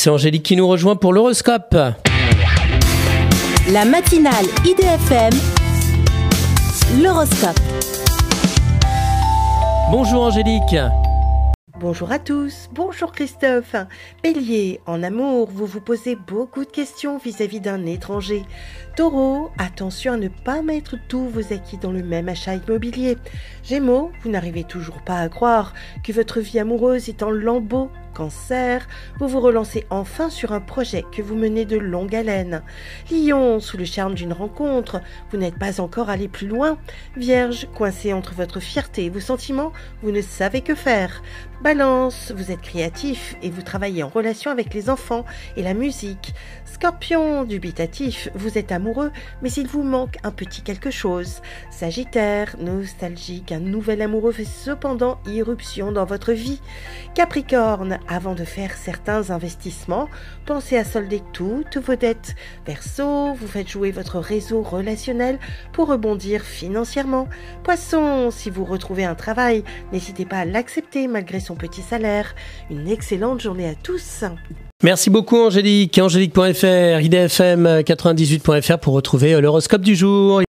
C'est Angélique qui nous rejoint pour l'horoscope. La matinale IDFM, l'horoscope. Bonjour Angélique. Bonjour à tous, bonjour Christophe. Bélier, en amour, vous vous posez beaucoup de questions vis-à-vis d'un étranger. Taureau, attention à ne pas mettre tous vos acquis dans le même achat immobilier. Gémeaux, vous n'arrivez toujours pas à croire que votre vie amoureuse est en lambeaux. Cancer, vous vous relancez enfin sur un projet que vous menez de longue haleine. Lion, sous le charme d'une rencontre, vous n'êtes pas encore allé plus loin. Vierge, coincé entre votre fierté et vos sentiments, vous ne savez que faire. Balance, vous êtes créatif et vous travaillez en relation avec les enfants et la musique. Scorpion, dubitatif, vous êtes amoureux, mais il vous manque un petit quelque chose. Sagittaire, nostalgique, un nouvel amoureux fait cependant irruption dans votre vie. Capricorne, avant de faire certains investissements, pensez à solder toutes vos dettes. Verseau, vous faites jouer votre réseau relationnel pour rebondir financièrement. Poisson, si vous retrouvez un travail, n'hésitez pas à l'accepter malgré son petit salaire. Une excellente journée à tous. Merci beaucoup Angélique. Angélique.fr, idfm98.fr pour retrouver l'horoscope du jour.